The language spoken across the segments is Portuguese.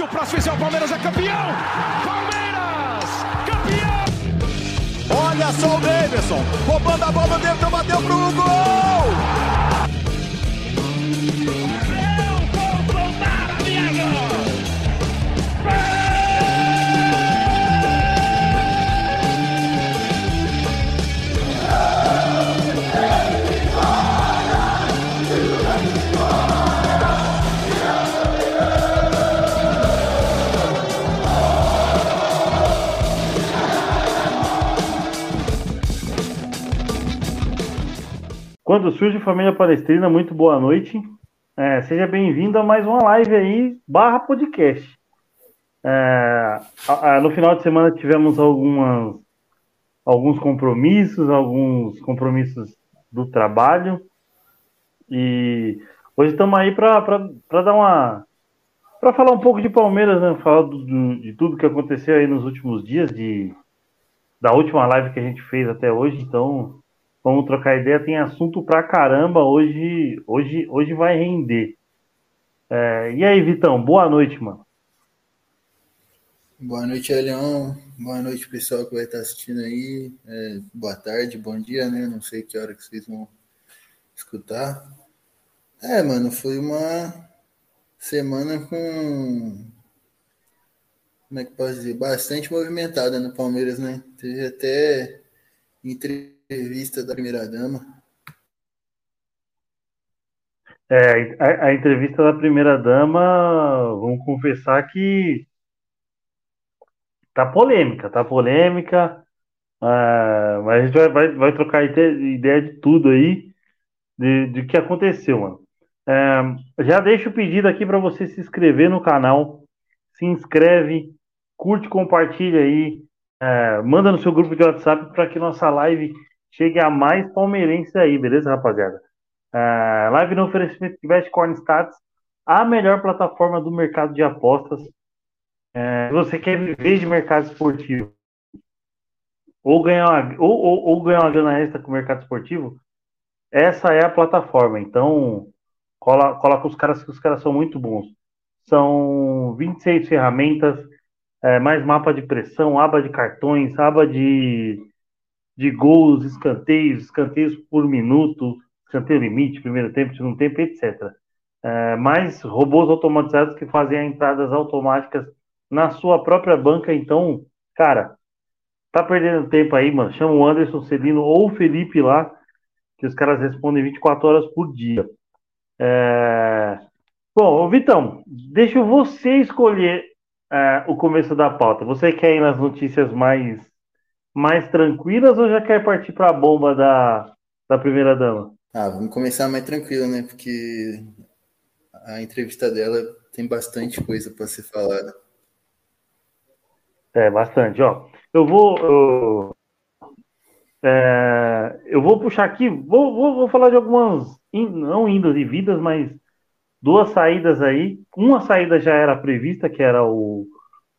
Se o próximo fizer o Palmeiras é campeão! Palmeiras! Campeão! Olha só o Davidson, roubando a bola dentro, bateu pro gol! Quando surge Família Palestrina, muito boa noite. É, seja bem-vindo a mais uma live aí, barra podcast. É, a, a, no final de semana tivemos algumas, alguns compromissos, alguns compromissos do trabalho. E hoje estamos aí para dar uma. para falar um pouco de Palmeiras, né? Falar do, de tudo que aconteceu aí nos últimos dias, de, da última live que a gente fez até hoje. Então, Vamos trocar ideia, tem assunto pra caramba. Hoje, hoje, hoje vai render. É, e aí, Vitão, boa noite, mano. Boa noite, Leão. Boa noite, pessoal que vai estar assistindo aí. É, boa tarde, bom dia, né? Não sei que hora que vocês vão escutar. É, mano, foi uma semana com. Como é que posso dizer? Bastante movimentada no Palmeiras, né? Teve até entre entrevista da primeira dama. É, a, a, entrevista da primeira dama, vamos confessar que tá polêmica, tá polêmica, uh, mas a gente vai, vai, vai trocar ideia de tudo aí, de, de que aconteceu, mano. É, já deixo o pedido aqui para você se inscrever no canal, se inscreve, curte, compartilha aí, é, manda no seu grupo de WhatsApp para que nossa live chegue a mais palmeirenses aí, beleza, rapaziada? Uh, live no oferecimento de Corn Stats, a melhor plataforma do mercado de apostas. Uh, se você quer viver de mercado esportivo ou ganhar uma, ou, ou, ou ganhar uma grana extra com o mercado esportivo, essa é a plataforma. Então, cola, coloca os caras que os caras são muito bons. São 26 ferramentas, é, mais mapa de pressão, aba de cartões, aba de de gols, escanteios, escanteios por minuto, escanteio limite, primeiro tempo, segundo tempo, etc. É, mais robôs automatizados que fazem entradas automáticas na sua própria banca. Então, cara, tá perdendo tempo aí, mano. Chama o Anderson Celino ou o Felipe lá, que os caras respondem 24 horas por dia. É... Bom, Vitão, deixa você escolher é, o começo da pauta. Você quer ir nas notícias mais mais tranquilas ou já quer partir para a bomba da, da primeira dama? Ah, vamos começar mais tranquilo, né? Porque a entrevista dela tem bastante coisa para ser falada. É, bastante, ó. Eu vou. Eu, é, eu vou puxar aqui, vou, vou, vou falar de algumas, não indas e vidas, mas duas saídas aí. Uma saída já era prevista, que era o,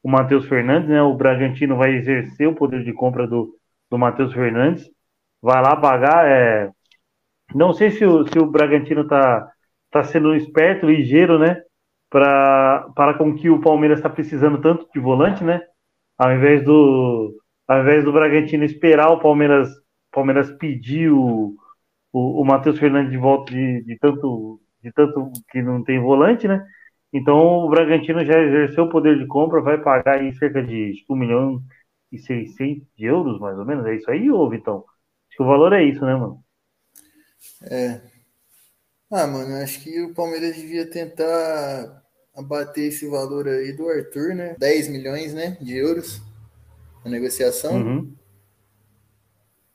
o Matheus Fernandes, né? O Bragantino vai exercer o poder de compra do, do Matheus Fernandes. Vai lá pagar. É... Não sei se o, se o Bragantino tá, tá sendo esperto, ligeiro, né? Para, com que o Palmeiras está precisando tanto de volante, né? Ao invés do, ao invés do Bragantino esperar o Palmeiras, Palmeiras pedir o, o, o Matheus Fernandes de volta de, de, tanto, de tanto que não tem volante, né? Então o Bragantino já exerceu o poder de compra, vai pagar aí cerca de 1 milhão e 600 de euros, mais ou menos. É isso aí, ô Vitão? Acho que o valor é isso, né, mano? É. Ah, mano, acho que o Palmeiras devia tentar abater esse valor aí do Arthur, né? 10 milhões, né, de euros na negociação. Uhum.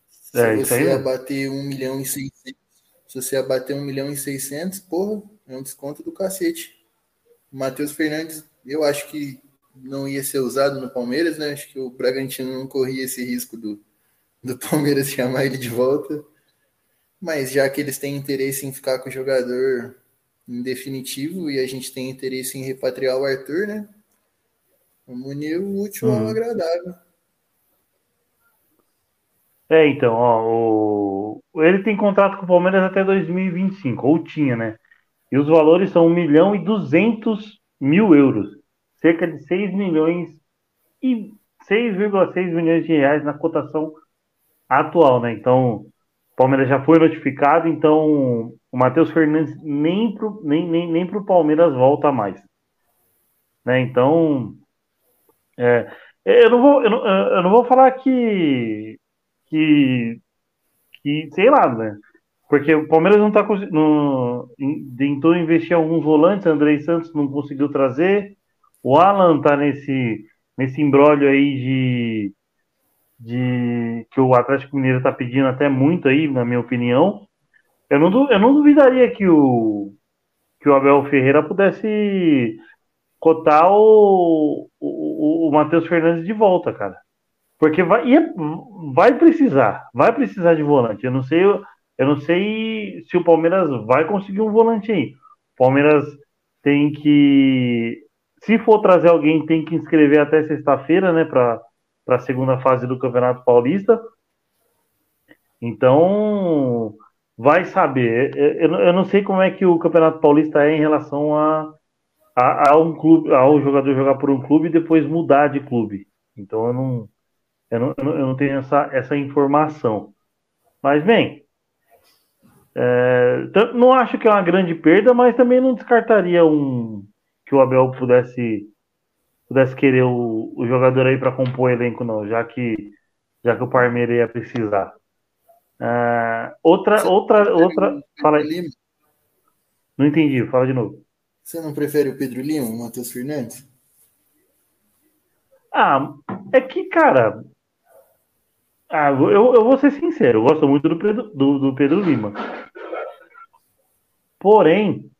Se é, você aí, abater 1 milhão e 600, se você abater 1 milhão e 600, porra, é um desconto do cacete. O Matheus Fernandes, eu acho que não ia ser usado no Palmeiras, né? Acho que o Bragantino não corria esse risco do, do Palmeiras chamar ele de volta. Mas já que eles têm interesse em ficar com o jogador em definitivo e a gente tem interesse em repatriar o Arthur, né? Vamos unir o último ao uhum. agradável. É, então, ó, o... ele tem contrato com o Palmeiras até 2025, ou tinha, né? E os valores são 1 milhão e 200 mil euros. cerca de 6 milhões e 6,6 milhões de reais na cotação atual, né? Então, o Palmeiras já foi notificado, então o Matheus Fernandes nem pro, nem, nem, nem pro Palmeiras volta mais. Né? Então, é, eu, não vou, eu, não, eu não vou falar que, que, que, sei lá, né? Porque o Palmeiras não tá no, tentou investir alguns volantes, Andrei Santos não conseguiu trazer, o Alan tá nesse, nesse embrólio aí de, de que o Atlético Mineiro tá pedindo até muito aí, na minha opinião. Eu não, eu não duvidaria que o, que o Abel Ferreira pudesse cotar o, o, o Matheus Fernandes de volta, cara. Porque vai, vai precisar, vai precisar de volante. Eu não sei, eu não sei se o Palmeiras vai conseguir um volante aí. O Palmeiras tem que, se for trazer alguém, tem que inscrever até sexta-feira, né, para a segunda fase do Campeonato Paulista. Então, vai saber. Eu, eu não sei como é que o Campeonato Paulista é em relação a a, a, um clube, ao jogador jogar por um clube e depois mudar de clube. Então eu não, eu não, eu não tenho essa, essa informação. Mas bem, é, não acho que é uma grande perda, mas também não descartaria um que o Abel pudesse pudesse querer o, o jogador aí para compor o elenco, não, já que já que o Parmeira ia precisar. É, outra, outra, outra. Fala aí. Não entendi, fala de novo. Você não prefere o Pedro Lima, o Matheus Fernandes? Ah, é que, cara. Ah, eu, eu vou ser sincero, eu gosto muito do Pedro, do, do Pedro Lima. Porém,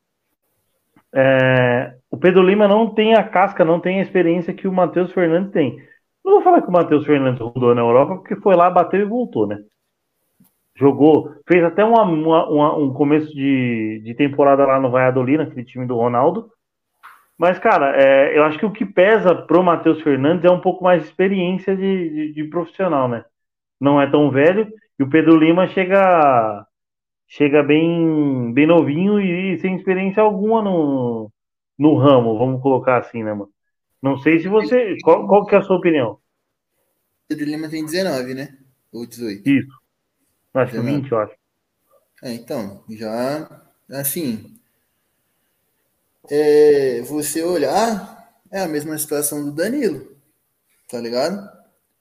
é, o Pedro Lima não tem a casca, não tem a experiência que o Matheus Fernandes tem. Não vou falar que o Matheus Fernandes rodou na Europa, porque foi lá, bateu e voltou, né? jogou, fez até uma, uma, uma, um começo de, de temporada lá no Valladolid, naquele time do Ronaldo. Mas, cara, é, eu acho que o que pesa pro Matheus Fernandes é um pouco mais de experiência de, de, de, profissional, né? Não é tão velho. E o Pedro Lima chega chega bem, bem novinho e sem experiência alguma no, no ramo, vamos colocar assim, né, mano? Não sei se você. Qual, qual que é a sua opinião? Pedro Lima tem 19, né? Ou 18. Isso. Acho que 20, eu acho. É, então, já, assim, é, você olhar, é a mesma situação do Danilo, tá ligado?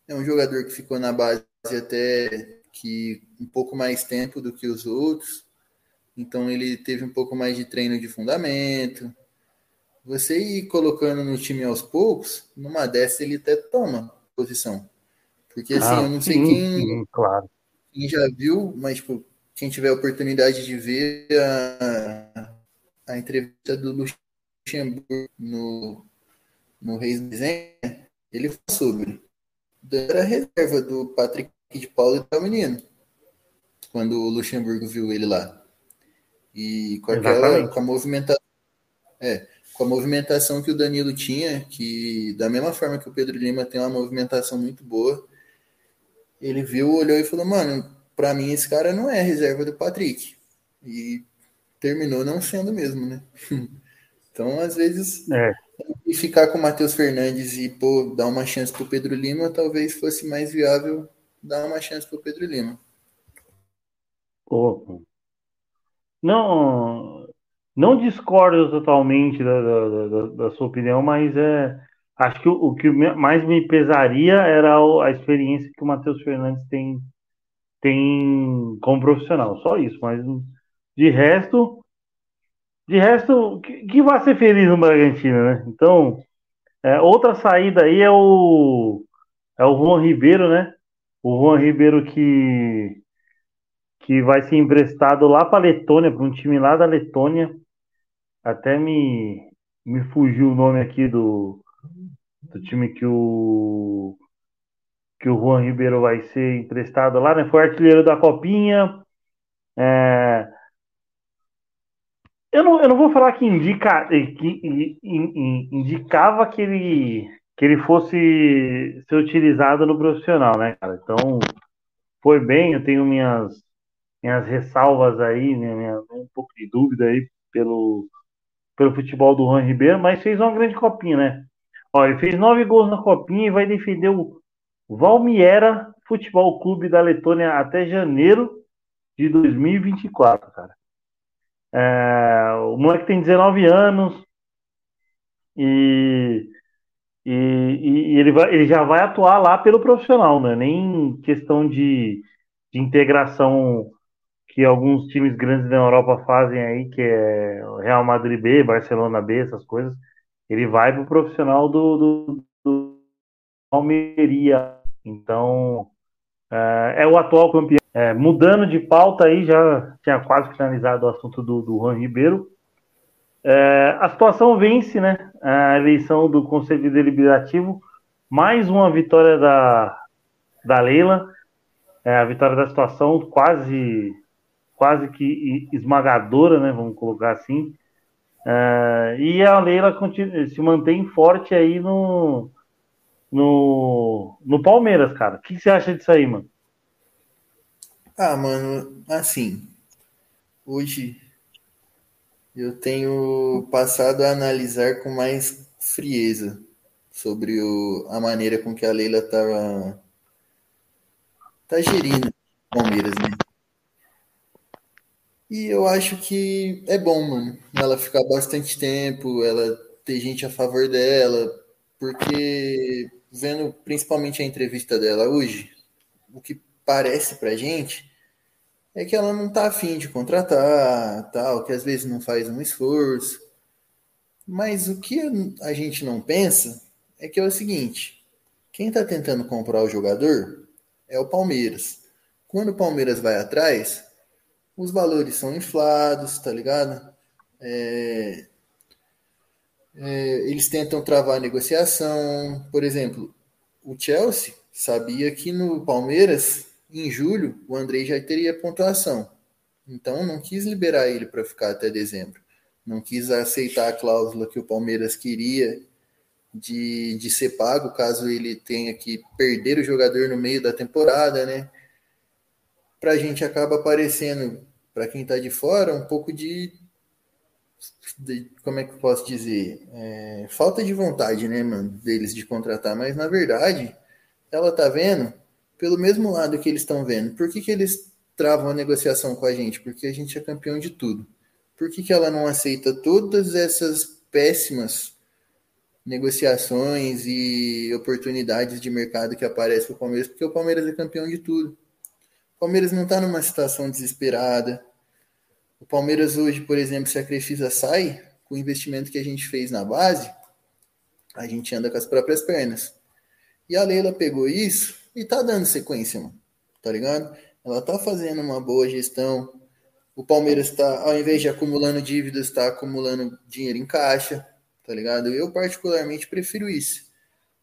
É um jogador que ficou na base até que um pouco mais tempo do que os outros, então ele teve um pouco mais de treino de fundamento. Você ir colocando no time aos poucos, numa dessa ele até toma posição. Porque assim, ah, eu não sei sim, quem. Sim, claro quem já viu, mas tipo, quem tiver a oportunidade de ver a, a entrevista do Luxemburgo no, no Reis Desenha, ele falou sobre. Era a reserva do Patrick de Paulo e o menino. Quando o Luxemburgo viu ele lá. E com aquela com a movimentação. É, com a movimentação que o Danilo tinha, que da mesma forma que o Pedro Lima tem uma movimentação muito boa, ele viu, olhou e falou, mano, para mim esse cara não é reserva do Patrick. E terminou não sendo mesmo, né? então, às vezes, é. e ficar com o Matheus Fernandes e pô, dar uma chance pro Pedro Lima, talvez fosse mais viável dar uma chance pro Pedro Lima. Pô, não, não discordo totalmente da, da, da, da sua opinião, mas é, acho que o, o, que mais me pesaria era a experiência que o Matheus Fernandes tem, tem como profissional, só isso, mas de resto, de resto, que, que vai ser feliz no Bragantino, né? Então, é, outra saída aí é o é o Juan Ribeiro, né? O Juan Ribeiro que que vai ser emprestado lá para Letônia, para um time lá da Letônia. Até me me fugiu o nome aqui do do time que o que o Juan Ribeiro vai ser emprestado lá, né? Foi artilheiro da Copinha. É... Eu, não, eu não vou falar que indica que indicava que ele que ele fosse ser utilizado no profissional, né, cara? Então foi bem, eu tenho minhas minhas ressalvas aí, né, minha, um pouco de dúvida aí pelo pelo futebol do Juan Ribeiro, mas fez uma grande copinha, né? Ó, ele fez nove gols na Copinha e vai defender o Valmiera Futebol Clube da Letônia até janeiro de 2024, cara. É, o moleque tem 19 anos e, e, e, ele, vai, ele já vai atuar lá pelo profissional, né? Nem questão de, de integração que alguns times grandes da Europa fazem aí, que é Real Madrid B, Barcelona B, essas coisas. Ele vai pro profissional do, do, do Almeria. Então, é, é o atual campeão. É, mudando de pauta aí, já tinha quase finalizado o assunto do, do Juan Ribeiro. É, a situação vence, né? A eleição do Conselho Deliberativo, mais uma vitória da, da Leila, é, a vitória da situação quase, quase que esmagadora, né? Vamos colocar assim. É, e a Leila continua, se mantém forte aí no, no, no Palmeiras, cara. O que você acha disso aí, mano? Ah, mano, assim, hoje eu tenho passado a analisar com mais frieza sobre o, a maneira com que a Leila tá, tá gerindo o Palmeiras, né? E eu acho que é bom, mano, ela ficar bastante tempo, ela ter gente a favor dela, porque vendo principalmente a entrevista dela hoje, o que parece pra gente é que ela não tá afim de contratar, tal, que às vezes não faz um esforço. Mas o que a gente não pensa é que é o seguinte: quem está tentando comprar o jogador é o Palmeiras. Quando o Palmeiras vai atrás, os valores são inflados, tá ligado? É, é, eles tentam travar a negociação. Por exemplo, o Chelsea sabia que no Palmeiras, em julho, o Andrei já teria pontuação. Então não quis liberar ele para ficar até dezembro. Não quis aceitar a cláusula que o Palmeiras queria de, de ser pago caso ele tenha que perder o jogador no meio da temporada, né? Para a gente acaba aparecendo, para quem está de fora, um pouco de de, como é que eu posso dizer? É, falta de vontade, né, mano, deles de contratar, mas na verdade, ela tá vendo pelo mesmo lado que eles estão vendo. Por que, que eles travam a negociação com a gente? Porque a gente é campeão de tudo. Por que, que ela não aceita todas essas péssimas negociações e oportunidades de mercado que aparecem para o Palmeiras? Porque o Palmeiras é campeão de tudo. O Palmeiras não está numa situação desesperada o Palmeiras hoje, por exemplo, se a Crefisa sai, com o investimento que a gente fez na base, a gente anda com as próprias pernas. E a Leila pegou isso e tá dando sequência, mano. Tá ligado? Ela tá fazendo uma boa gestão. O Palmeiras tá, ao invés de acumulando dívidas, tá acumulando dinheiro em caixa, tá ligado? Eu particularmente prefiro isso.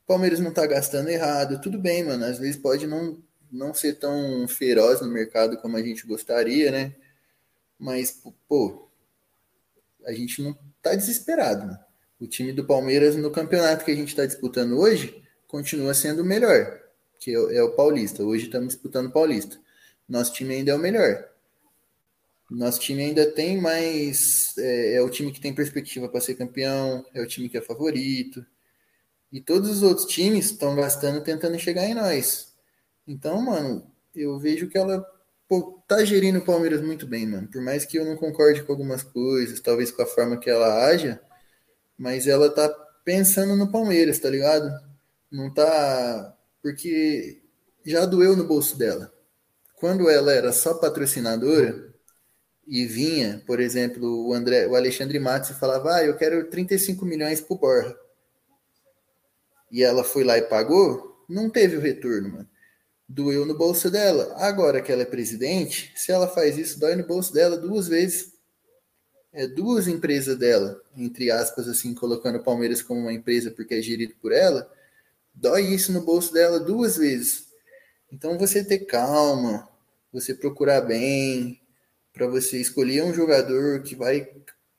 O Palmeiras não tá gastando errado, tudo bem, mano. Às vezes pode não, não ser tão feroz no mercado como a gente gostaria, né? Mas, pô, a gente não tá desesperado. O time do Palmeiras no campeonato que a gente está disputando hoje continua sendo o melhor, que é, o Paulista. Hoje estamos disputando o Paulista. Nosso time ainda é o melhor. Nosso time ainda tem mais. É, é o time que tem perspectiva para ser campeão, é o time que é favorito. E todos os outros times estão gastando tentando chegar em nós. Então, mano, eu vejo que ela pô, tá gerindo o Palmeiras muito bem, mano. Por mais que eu não concorde com algumas coisas, talvez com a forma que ela haja, mas ela tá pensando no Palmeiras, tá ligado? Não tá. Porque já doeu no bolso dela. Quando ela era só patrocinadora e vinha, por exemplo, o André, o Alexandre Matos e falava: "Ah, eu quero 35 milhões pro Borja". E ela foi lá e pagou, não teve o retorno, mano doeu no bolso dela. Agora que ela é presidente, se ela faz isso, dói no bolso dela duas vezes. É duas empresas dela, entre aspas, assim, colocando o Palmeiras como uma empresa porque é gerido por ela, dói isso no bolso dela duas vezes. Então você ter calma, você procurar bem, para você escolher um jogador que vai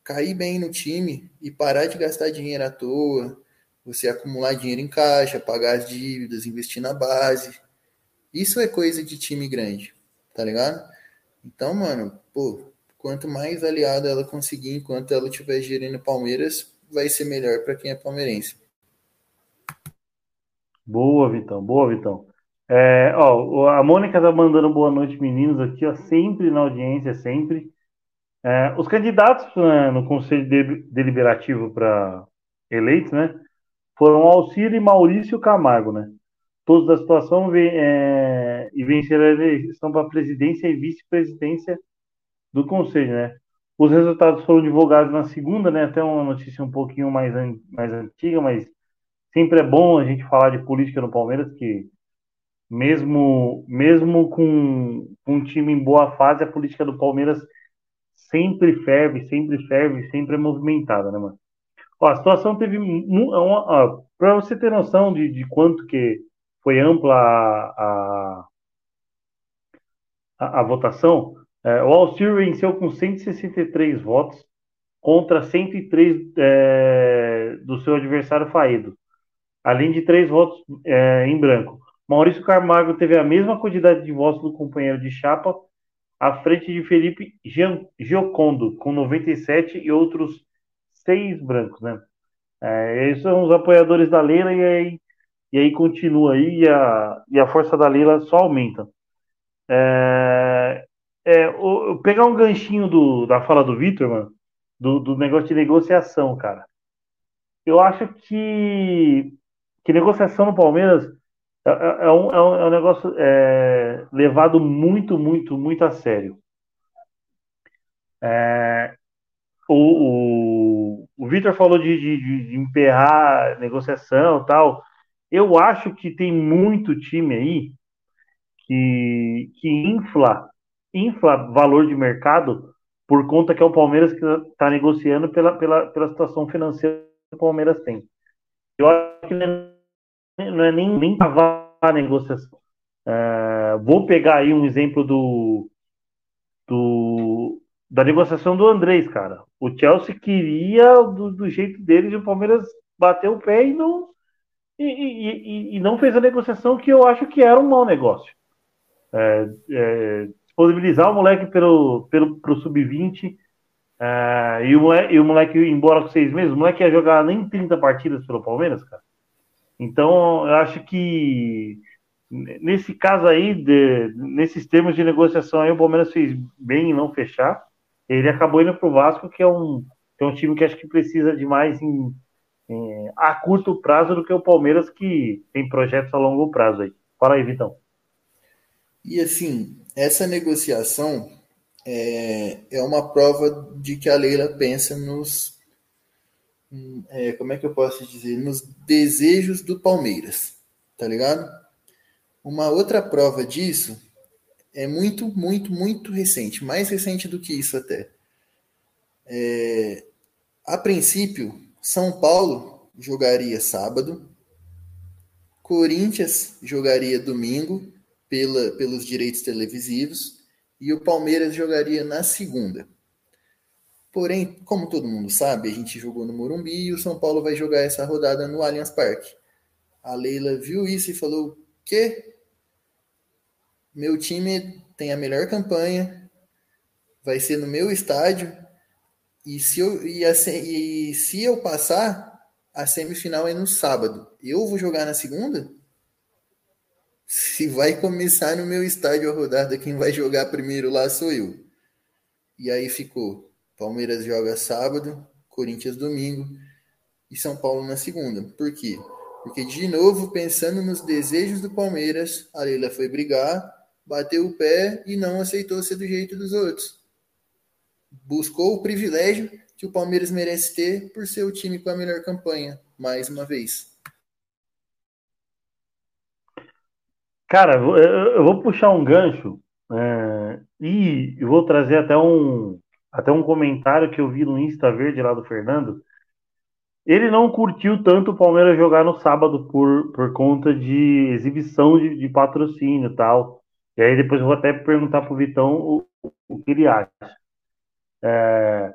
cair bem no time e parar de gastar dinheiro à toa, você acumular dinheiro em caixa, pagar as dívidas, investir na base, isso é coisa de time grande, tá ligado? Então, mano, pô, quanto mais aliada ela conseguir enquanto ela estiver gerindo Palmeiras, vai ser melhor para quem é palmeirense. Boa, Vitão. Boa, Vitão. É, ó, a Mônica tá mandando boa noite, meninos, aqui, ó, sempre na audiência, sempre. É, os candidatos né, no Conselho Deliberativo para eleitos, né, foram Alcir e Maurício Camargo, né? Todos da situação é, e venceram a eleição para presidência e vice-presidência do Conselho, né? Os resultados foram divulgados na segunda, né? Até uma notícia um pouquinho mais, mais antiga, mas sempre é bom a gente falar de política no Palmeiras, que mesmo, mesmo com, um time em boa fase, a política do Palmeiras sempre ferve, sempre ferve, sempre é movimentada, né, mano? Ó, a situação teve. Para você ter noção de, de quanto que foi ampla a, a, a votação, é, o Alcir venceu com 163 votos contra 103 é, do seu adversário Faedo, além de três votos é, em branco. Maurício Camargo teve a mesma quantidade de votos do companheiro de chapa, à frente de Felipe Giocondo, com 97 e outros seis brancos, né? É, esses são os apoiadores da Leila e aí, e aí continua aí e a, e a força da Leila só aumenta. É, é, o, pegar um ganchinho do, da fala do Vitor, mano, do, do negócio de negociação, cara. Eu acho que, que negociação no Palmeiras é, é, é um, é, um, é um negócio é, levado muito, muito, muito a sério. É, o, o, o Vitor falou de, de, de emperrar negociação tal. Eu acho que tem muito time aí que, que infla, infla valor de mercado por conta que é o Palmeiras que está negociando pela, pela, pela situação financeira que o Palmeiras tem. Eu acho que não é nem, nem cavar a negociação. É, vou pegar aí um exemplo do, do da negociação do Andrés, cara. O Chelsea queria do, do jeito deles e o Palmeiras bateu o pé e não e, e, e, não fez a negociação que eu acho que era um mau negócio. É, é, disponibilizar o moleque pelo, pelo pro sub-20 é, e, o moleque, e o moleque embora com seis meses, o moleque ia jogar nem 30 partidas pelo Palmeiras, cara. Então, eu acho que nesse caso aí, de, nesses termos de negociação aí, o Palmeiras fez bem em não fechar ele acabou indo para o Vasco, que é, um, que é um time que acho que precisa de mais em, em, a curto prazo do que o Palmeiras, que tem projetos a longo prazo aí. Fala aí, Vitão. E assim, essa negociação é, é uma prova de que a Leila pensa nos. É, como é que eu posso dizer? Nos desejos do Palmeiras, tá ligado? Uma outra prova disso é muito, muito, muito recente, mais recente do que isso até. É, a princípio, São Paulo jogaria sábado, Corinthians jogaria domingo pela, pelos direitos televisivos e o Palmeiras jogaria na segunda. Porém, como todo mundo sabe, a gente jogou no Morumbi e o São Paulo vai jogar essa rodada no Allianz Parque. A Leila viu isso e falou: que meu time tem a melhor campanha, vai ser no meu estádio, e se eu, e, a, e se eu passar, a semifinal é no sábado. Eu vou jogar na segunda? Se vai começar no meu estádio a rodada, quem vai jogar primeiro lá sou eu. E aí ficou: Palmeiras joga sábado, Corinthians domingo e São Paulo na segunda. Por quê? Porque, de novo, pensando nos desejos do Palmeiras, a Leila foi brigar bateu o pé e não aceitou ser do jeito dos outros. Buscou o privilégio que o Palmeiras merece ter por ser o time com a melhor campanha, mais uma vez. Cara, eu vou puxar um gancho é, e vou trazer até um, até um comentário que eu vi no Insta Verde lá do Fernando. Ele não curtiu tanto o Palmeiras jogar no sábado por, por conta de exibição de, de patrocínio e tal. E aí depois eu vou até perguntar pro Vitão o, o que ele acha. É,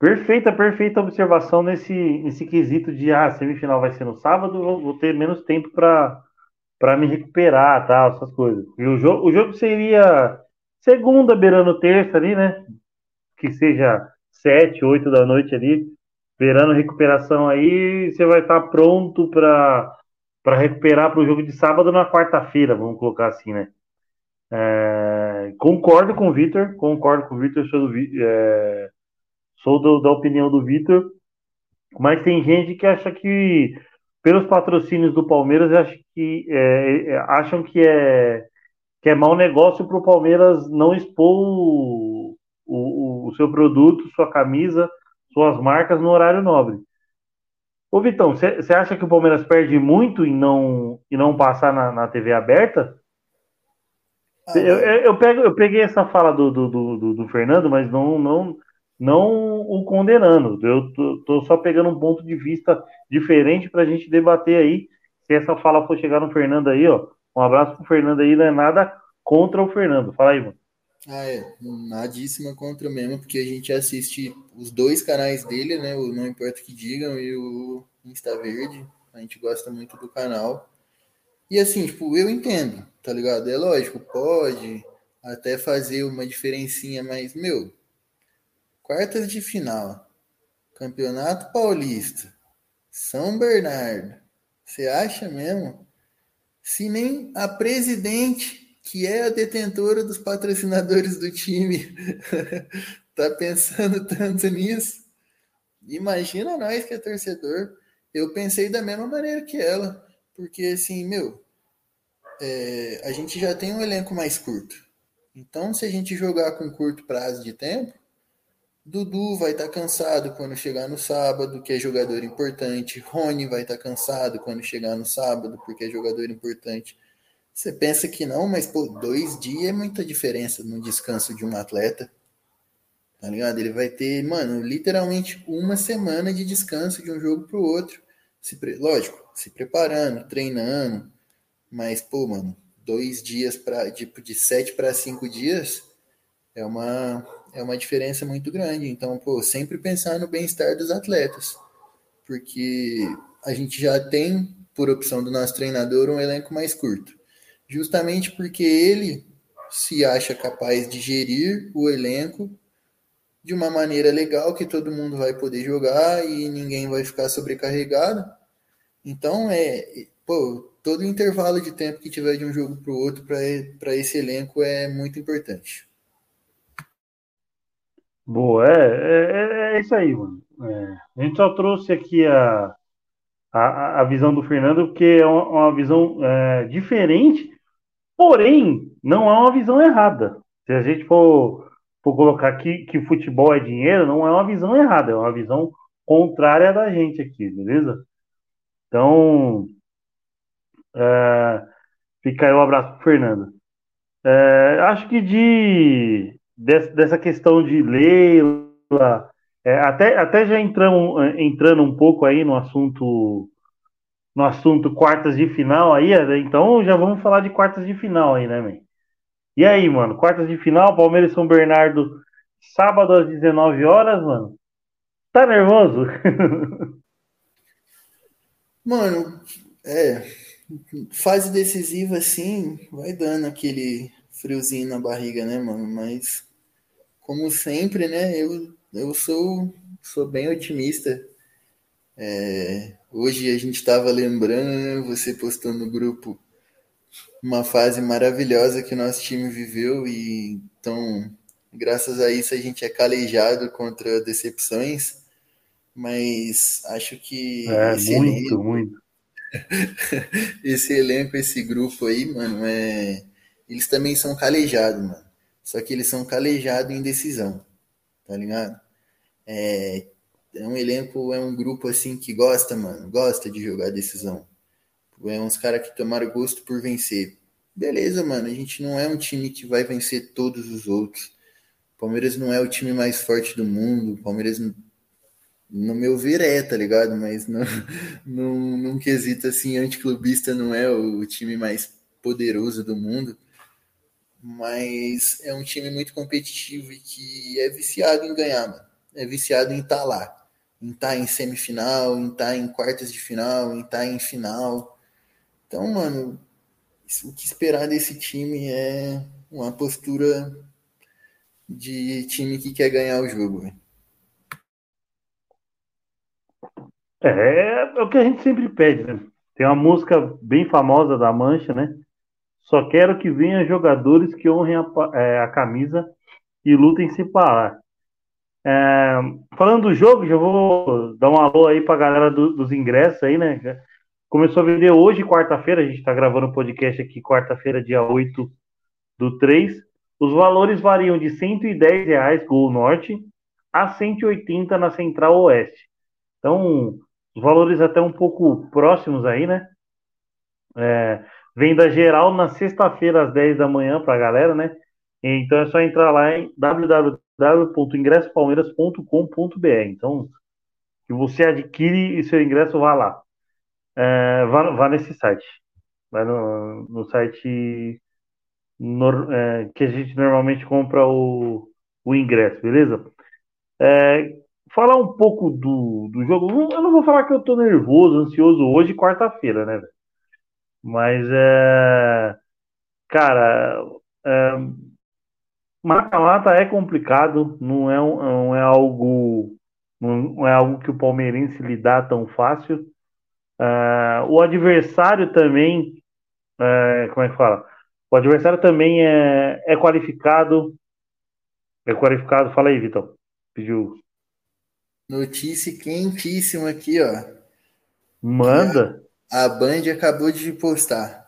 perfeita, perfeita observação nesse, nesse quesito de ah, semifinal vai ser no sábado, vou, vou ter menos tempo para me recuperar, tal, essas coisas. E o jogo, o jogo seria segunda, beirando terça ali, né? Que seja sete, oito da noite ali, beirando recuperação aí, você vai estar pronto para para recuperar para o jogo de sábado na quarta-feira, vamos colocar assim, né? É, concordo com o Vitor, concordo com o Vitor, sou, do, é, sou do, da opinião do Vitor, mas tem gente que acha que, pelos patrocínios do Palmeiras, acha que, é, é acham que é, que é mau negócio para o Palmeiras não expor o, seu produto, sua camisa, suas marcas no horário nobre. Ô Vitão, você acha que o Palmeiras perde muito em não, em não passar na, na TV aberta? Ah, eu, eu, pego, eu peguei essa fala do, do, do, do, Fernando, mas não, não, não o condenando. Eu tô, tô só pegando um ponto de vista diferente para a gente debater aí. Se essa fala for chegar no Fernando aí, ó. Um abraço pro Fernando aí, não é nada contra o Fernando. Fala aí, mano. Ah, é. Nadíssima contra mesmo, porque a gente assiste os dois canais dele, né? O Não Importa o que Digam e o Insta Verde. A gente gosta muito do canal. E assim, tipo, eu entendo, tá ligado? É lógico, pode até fazer uma diferencinha, mas, meu, quartas de final, Campeonato Paulista, São Bernardo, você acha mesmo? Se nem a presidente, que é a detentora dos patrocinadores do time, tá pensando tanto nisso, imagina nós que é torcedor. Eu pensei da mesma maneira que ela, porque assim, meu, é, a gente já tem um elenco mais curto. Então, se a gente jogar com curto prazo de tempo, Dudu vai estar tá cansado quando chegar no sábado, que é jogador importante. Rony vai estar tá cansado quando chegar no sábado, porque é jogador importante. Você pensa que não, mas pô, dois dias é muita diferença no descanso de um atleta. Tá ligado? Ele vai ter, mano, literalmente uma semana de descanso de um jogo pro outro. Se, lógico, se preparando, treinando, mas, pô, mano, dois dias para tipo, de sete para cinco dias é uma, é uma diferença muito grande. Então, pô, sempre pensar no bem-estar dos atletas. Porque a gente já tem, por opção do nosso treinador, um elenco mais curto. Justamente porque ele se acha capaz de gerir o elenco de uma maneira legal que todo mundo vai poder jogar e ninguém vai ficar sobrecarregado. Então, é, pô, todo intervalo de tempo que tiver de um jogo para o outro para esse elenco é muito importante. Boa, é, é, é isso aí, mano. É, a gente só trouxe aqui a, a, a visão do Fernando, porque é uma, uma visão é, diferente, porém, não é uma visão errada. Se a gente for, for colocar aqui que futebol é dinheiro, não é uma visão errada, é uma visão contrária da gente aqui, beleza? Então, é, fica aí o um abraço para Fernando. É, acho que de dessa questão de Leila, é, até, até já entramos, entrando um pouco aí no assunto no assunto quartas de final aí, é, então já vamos falar de quartas de final aí, né, man? E aí, mano, quartas de final, Palmeiras e São Bernardo, sábado às 19 horas, mano. Tá nervoso? mano, é, fase decisiva, assim, vai dando aquele friozinho na barriga, né, mano? Mas, como sempre, né, eu, eu sou, sou bem otimista. É, hoje a gente estava lembrando, né, você postou no grupo uma fase maravilhosa que o nosso time viveu e então, graças a isso a gente é calejado contra decepções, mas acho que é, muito, muito esse elenco, esse grupo aí, mano, é... eles também são calejados, mano. Só que eles são calejados em decisão, tá ligado? É... é um elenco, é um grupo assim que gosta, mano, gosta de jogar decisão. É uns caras que tomaram gosto por vencer. Beleza, mano, a gente não é um time que vai vencer todos os outros. O Palmeiras não é o time mais forte do mundo. O Palmeiras no meu ver é, tá ligado? Mas não, não, num quesito assim, anticlubista não é o time mais poderoso do mundo, mas é um time muito competitivo e que é viciado em ganhar, mano. É viciado em estar tá lá, em estar tá em semifinal, em estar tá em quartas de final, em estar em final. Então, mano, o que esperar desse time é uma postura de time que quer ganhar o jogo, velho. É, é o que a gente sempre pede, né? Tem uma música bem famosa da Mancha, né? Só quero que venham jogadores que honrem a, é, a camisa e lutem se parar. É, falando do jogo, já vou dar um alô aí pra galera do, dos ingressos aí, né? Começou a vender hoje, quarta-feira, a gente tá gravando o podcast aqui, quarta-feira, dia 8 do 3. Os valores variam de 110 reais Gol Norte a 180 na Central Oeste. Então, os valores até um pouco próximos aí, né? É, venda geral na sexta-feira às 10 da manhã para a galera, né? Então é só entrar lá em www.ingressopalmeiras.com.br. Então, que você adquire e seu ingresso, vá lá. É, vá, vá, nesse site. Vai no, no site no, é, que a gente normalmente compra o, o ingresso, beleza? É, falar um pouco do, do jogo. Eu não vou falar que eu tô nervoso, ansioso hoje, quarta-feira, né? Mas é. Cara, é, mata-mata é complicado, não é, não é algo. Não é algo que o palmeirense lidar tão fácil. É, o adversário também. É, como é que fala? O adversário também é, é qualificado. É qualificado. Fala aí, Vitor. Pediu. Notícia quentíssima aqui, ó. Manda. A, a Band acabou de postar.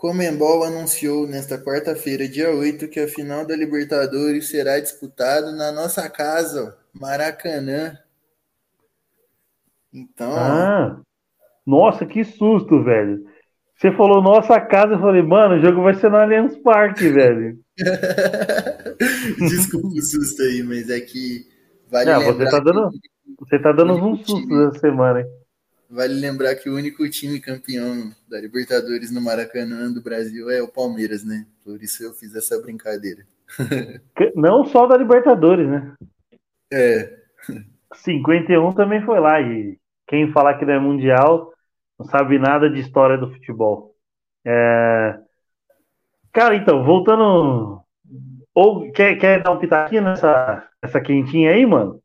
Comembol anunciou nesta quarta-feira, dia 8, que a final da Libertadores será disputada na nossa casa, Maracanã. Então. Ah, nossa, que susto, velho. Você falou nossa casa, eu falei, mano, o jogo vai ser no Allianz Parque, velho. Desculpa o susto aí, mas é que vale Não, você tá dando, que... você tá dando um susto essa semana, hein? Vale lembrar que o único time campeão da Libertadores no Maracanã do Brasil é o Palmeiras, né? Por isso eu fiz essa brincadeira. Não só da Libertadores, né? É. 51 também foi lá e quem falar que não é mundial não sabe nada de história do futebol. É... Cara, então, voltando. Ou quer, quer dar um pitaquinho nessa, nessa quentinha aí, mano?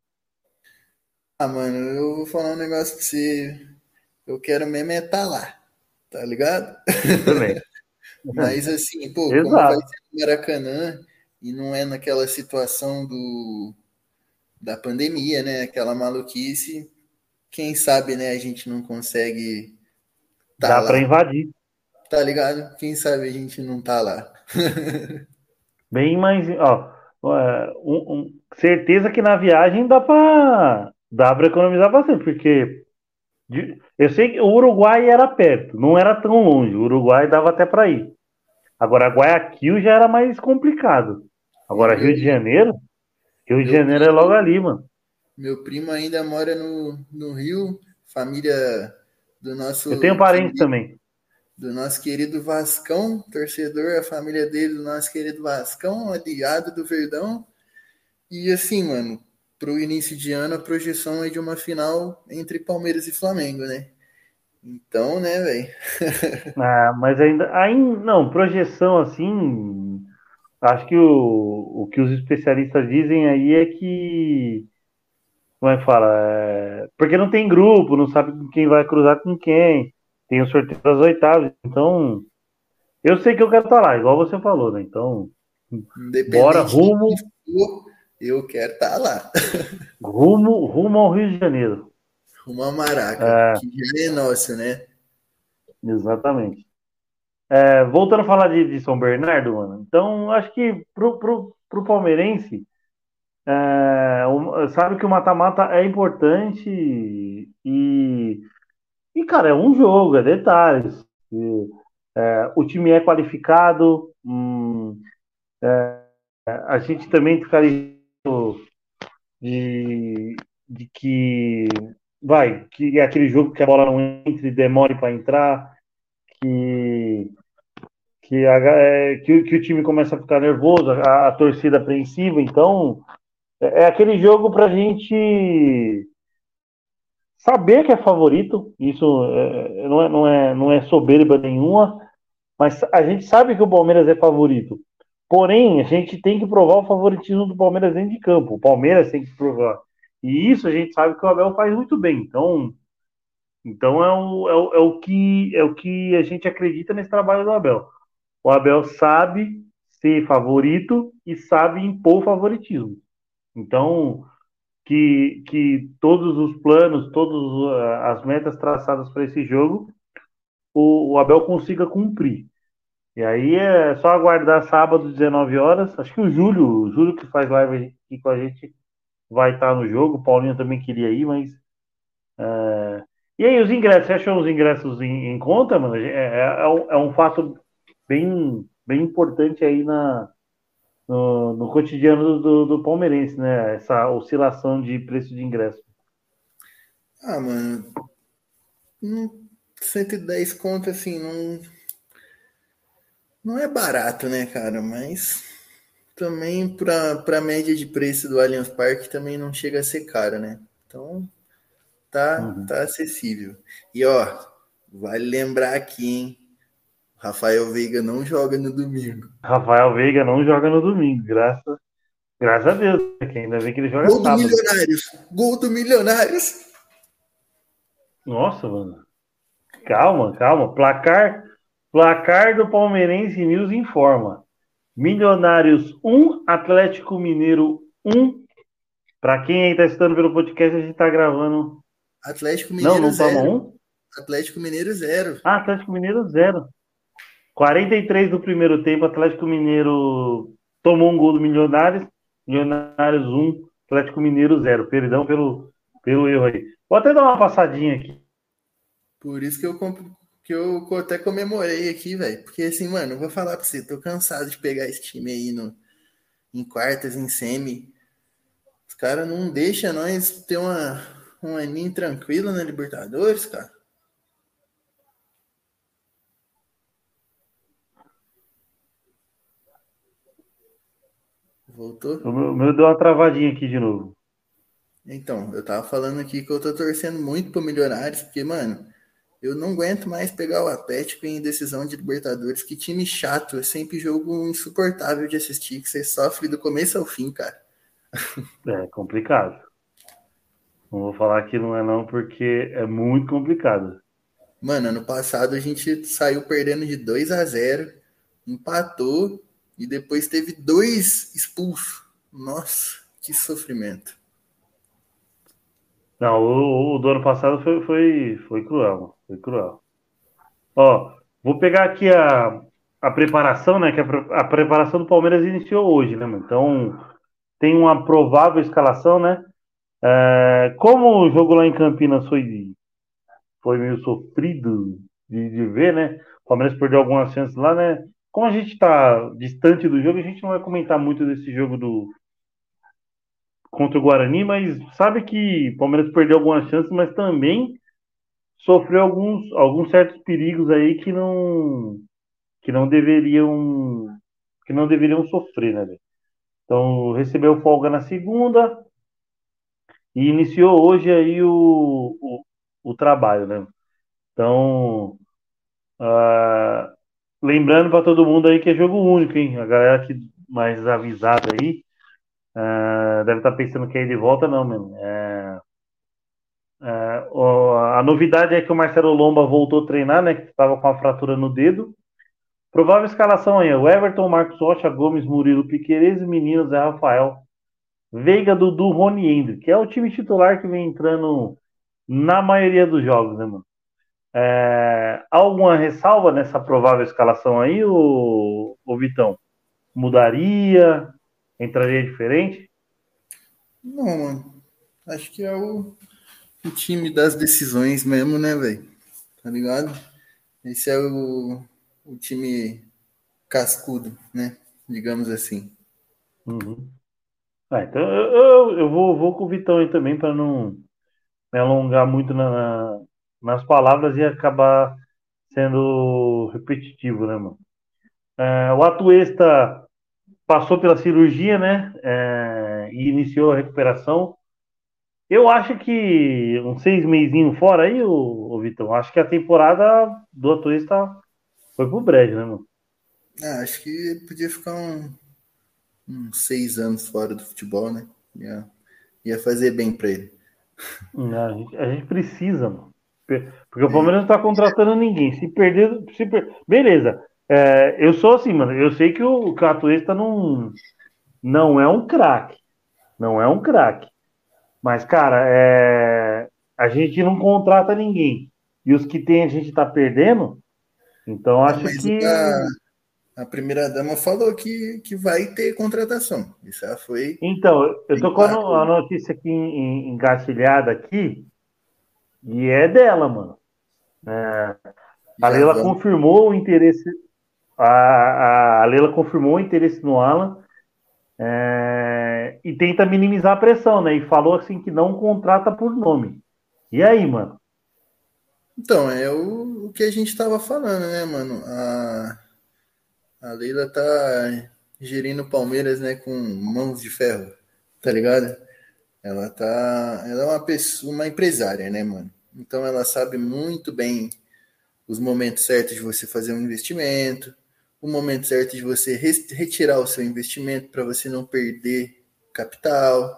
Ah, mano, eu vou falar um negócio pra você. Eu quero mesmo é estar tá lá, tá ligado? Também. Mas assim, pô, Exato. como vai ser no Maracanã e não é naquela situação do da pandemia, né? Aquela maluquice, quem sabe, né, a gente não consegue Tá Dá para invadir. Tá ligado? Quem sabe a gente não tá lá. Bem mais, ó, um, um, certeza que na viagem dá para dá para economizar bastante, porque eu sei que o Uruguai era perto, não era tão longe. O Uruguai dava até para ir. Agora Guayaquil já era mais complicado. Agora Rio de Janeiro, Rio de Janeiro é logo ali, mano. Meu primo ainda mora no, no Rio, família do nosso. Eu tenho parentes também. Do nosso querido Vascão, torcedor, a família dele, do nosso querido Vascão, aliado do Verdão. E assim, mano, pro início de ano, a projeção é de uma final entre Palmeiras e Flamengo, né? Então, né, velho? ah, mas ainda, ainda. Não, projeção assim. Acho que o, o que os especialistas dizem aí é que como é que fala? É... Porque não tem grupo, não sabe quem vai cruzar com quem. Tem o sorteio das oitavas. Então, eu sei que eu quero estar lá, igual você falou, né? Então, bora rumo. Eu quero estar lá. rumo, rumo ao Rio de Janeiro. Rumo ao Maraca, é... que já é nosso, né? Exatamente. É, voltando a falar de, de, São Bernardo, mano. Então, acho que pro, pro, pro palmeirense é, sabe que o mata-mata é importante e, e, cara, é um jogo, é detalhes. E, é, o time é qualificado, hum, é, a gente também ficaria de, de que vai, que é aquele jogo que a bola não entre, demore para entrar, que que, a, é, que, que, o time começa a ficar nervoso, a, a torcida apreensiva, então é, é aquele jogo para a gente saber que é favorito. Isso é, não, é, não, é, não é soberba nenhuma, mas a gente sabe que o Palmeiras é favorito. Porém, a gente tem que provar o favoritismo do Palmeiras dentro de campo. O Palmeiras tem que provar. E isso a gente sabe que o Abel faz muito bem. Então, Então é o, é, o, é o que é o que a gente acredita nesse trabalho do Abel. O Abel sabe ser favorito e sabe impor favoritismo. Então, que, que todos os planos, todas as metas traçadas para esse jogo, o, o, Abel consiga cumprir. E aí é só aguardar sábado, 19 horas. Acho que o Júlio, o Júlio que faz live aqui com a gente, vai estar no jogo. O Paulinho também queria ir, mas. É... E aí, os ingressos? Você achou os ingressos em, em conta, mano? É, é, é, um, é um fato bem, bem importante aí na, no, no cotidiano do, do, palmeirense, né? Essa oscilação de preço de ingresso. Ah, mano. 110 conto, assim, não. Não é barato, né, cara? Mas também para a média de preço do Allianz Parque também não chega a ser caro, né? Então tá, uhum. tá acessível. E ó, vale lembrar aqui, hein? Rafael Veiga não joga no domingo. Rafael Veiga não joga no domingo, graças, graças a Deus. Né? Ainda bem que ele joga Gol sábado. do Milionários! Gol do Milionários! Nossa, mano. Calma, calma. Placar, placar do Palmeirense News informa. Milionários 1, Atlético Mineiro 1. Para quem aí está assistindo pelo podcast, a gente está gravando. Atlético Mineiro não, não 0. 1? Atlético Mineiro 0. Ah, Atlético Mineiro 0. 43 do primeiro tempo, Atlético Mineiro tomou um gol do Milionários, Milionários 1, Atlético Mineiro 0. Perdão pelo, pelo erro aí. Vou até dar uma passadinha aqui. Por isso que eu, que eu até comemorei aqui, velho. Porque assim, mano, vou falar pra você, tô cansado de pegar esse time aí no, em quartas, em semi. Os caras não deixam nós ter uma, um aninho tranquilo na Libertadores, cara. Voltou? O meu, o meu deu uma travadinha aqui de novo. Então, eu tava falando aqui que eu tô torcendo muito pro Milionários, porque, mano, eu não aguento mais pegar o Atlético em decisão de Libertadores. Que time chato, é sempre jogo insuportável de assistir, que você sofre do começo ao fim, cara. É complicado. Não vou falar que não é não, porque é muito complicado. Mano, ano passado a gente saiu perdendo de 2 a 0 empatou e depois teve dois expulsos. Nossa, que sofrimento. Não, o, o do ano passado foi, foi, foi cruel, foi cruel. Ó, vou pegar aqui a, a preparação, né? Que a, a preparação do Palmeiras iniciou hoje, né? Então tem uma provável escalação, né? É, como o jogo lá em Campinas foi, foi meio sofrido de, de ver, né? O Palmeiras perdeu algumas chances lá, né? Como a gente está distante do jogo, a gente não vai comentar muito desse jogo do contra o Guarani, mas sabe que o Palmeiras perdeu algumas chances, mas também sofreu alguns, alguns certos perigos aí que não que não deveriam que não deveriam sofrer, né? Então recebeu folga na segunda e iniciou hoje aí o, o, o trabalho, né? Então uh, Lembrando para todo mundo aí que é jogo único, hein? A galera que mais avisada aí uh, deve estar tá pensando que é de volta, não, mesmo. É, é, a novidade é que o Marcelo Lomba voltou a treinar, né? Que estava com a fratura no dedo. Provável escalação aí: o Everton, Marcos Rocha, Gomes, Murilo, Piqueires, Meninos, Zé Rafael, Veiga, Dudu, Rony Endo, que é o time titular que vem entrando na maioria dos jogos, né, mano? É, alguma ressalva nessa provável escalação aí, o, o Vitão? Mudaria? Entraria diferente? Não, mano. Acho que é o, o time das decisões mesmo, né, velho? Tá ligado? Esse é o, o time cascudo, né? Digamos assim. Uhum. Ah, então eu, eu, eu, vou, vou com o Vitão aí também para não me alongar muito na, nas palavras ia acabar sendo repetitivo, né, mano? É, o Atuesta passou pela cirurgia, né? É, e iniciou a recuperação. Eu acho que uns seis meizinhos fora aí, o, o Vitão. Acho que a temporada do Atuesta foi pro brejo, né, mano? Ah, acho que podia ficar um, uns seis anos fora do futebol, né? Ia, ia fazer bem para ele. A gente, a gente precisa, mano. Porque o Palmeiras não tá contratando ninguém. Se perder. Se per... Beleza. É, eu sou assim, mano. Eu sei que o Catuesta não, não é um craque. Não é um craque. Mas, cara, é... a gente não contrata ninguém. E os que tem a gente tá perdendo. Então acho que. A, a primeira dama falou que, que vai ter contratação. Isso já foi. Então, eu tô com a, a notícia aqui engatilhada aqui. E é dela, mano. É, a Leila confirmou o interesse. A, a Leila confirmou o interesse no Alan é, e tenta minimizar a pressão, né? E falou assim que não contrata por nome. E aí, mano? Então, é o, o que a gente estava falando, né, mano? A, a Leila tá gerindo o Palmeiras, né, com mãos de ferro, tá ligado? Ela tá. Ela é uma pessoa, uma empresária, né, mano? Então ela sabe muito bem os momentos certos de você fazer um investimento, o momento certo de você retirar o seu investimento para você não perder capital.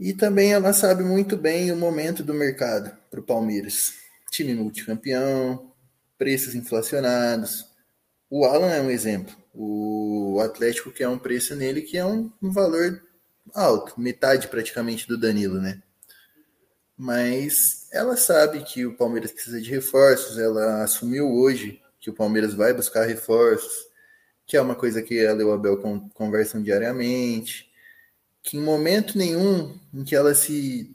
E também ela sabe muito bem o momento do mercado para o Palmeiras. Time multicampeão, preços inflacionados. O Alan é um exemplo. O Atlético quer um preço nele que é um, um valor alto, metade praticamente do Danilo, né? mas ela sabe que o Palmeiras precisa de reforços, ela assumiu hoje que o Palmeiras vai buscar reforços, que é uma coisa que ela e o Abel conversam diariamente, que em momento nenhum em que ela se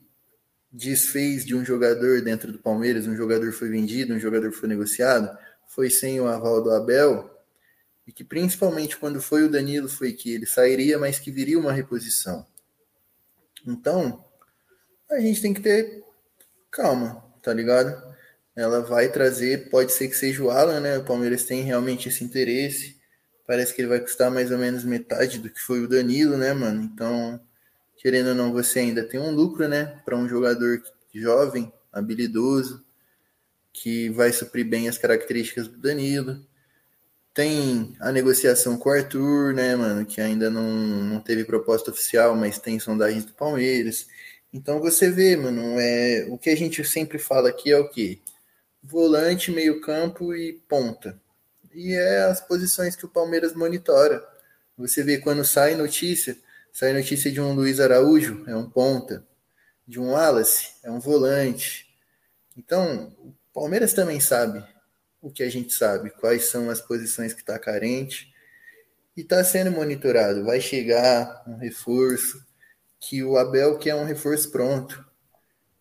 desfez de um jogador dentro do Palmeiras, um jogador foi vendido, um jogador foi negociado, foi sem o aval do Abel, e que principalmente quando foi o Danilo foi que ele sairia, mas que viria uma reposição. Então, a gente tem que ter calma, tá ligado? Ela vai trazer, pode ser que seja o Alan, né? O Palmeiras tem realmente esse interesse. Parece que ele vai custar mais ou menos metade do que foi o Danilo, né, mano? Então, querendo ou não, você ainda tem um lucro, né? Para um jogador jovem, habilidoso, que vai suprir bem as características do Danilo. Tem a negociação com o Arthur, né, mano? Que ainda não, não teve proposta oficial, mas tem sondagens do Palmeiras. Então você vê, mano, é, o que a gente sempre fala aqui é o quê? Volante, meio-campo e ponta. E é as posições que o Palmeiras monitora. Você vê quando sai notícia, sai notícia de um Luiz Araújo, é um ponta, de um Wallace, é um volante. Então, o Palmeiras também sabe o que a gente sabe, quais são as posições que está carente, e está sendo monitorado. Vai chegar um reforço, que o Abel quer um reforço pronto.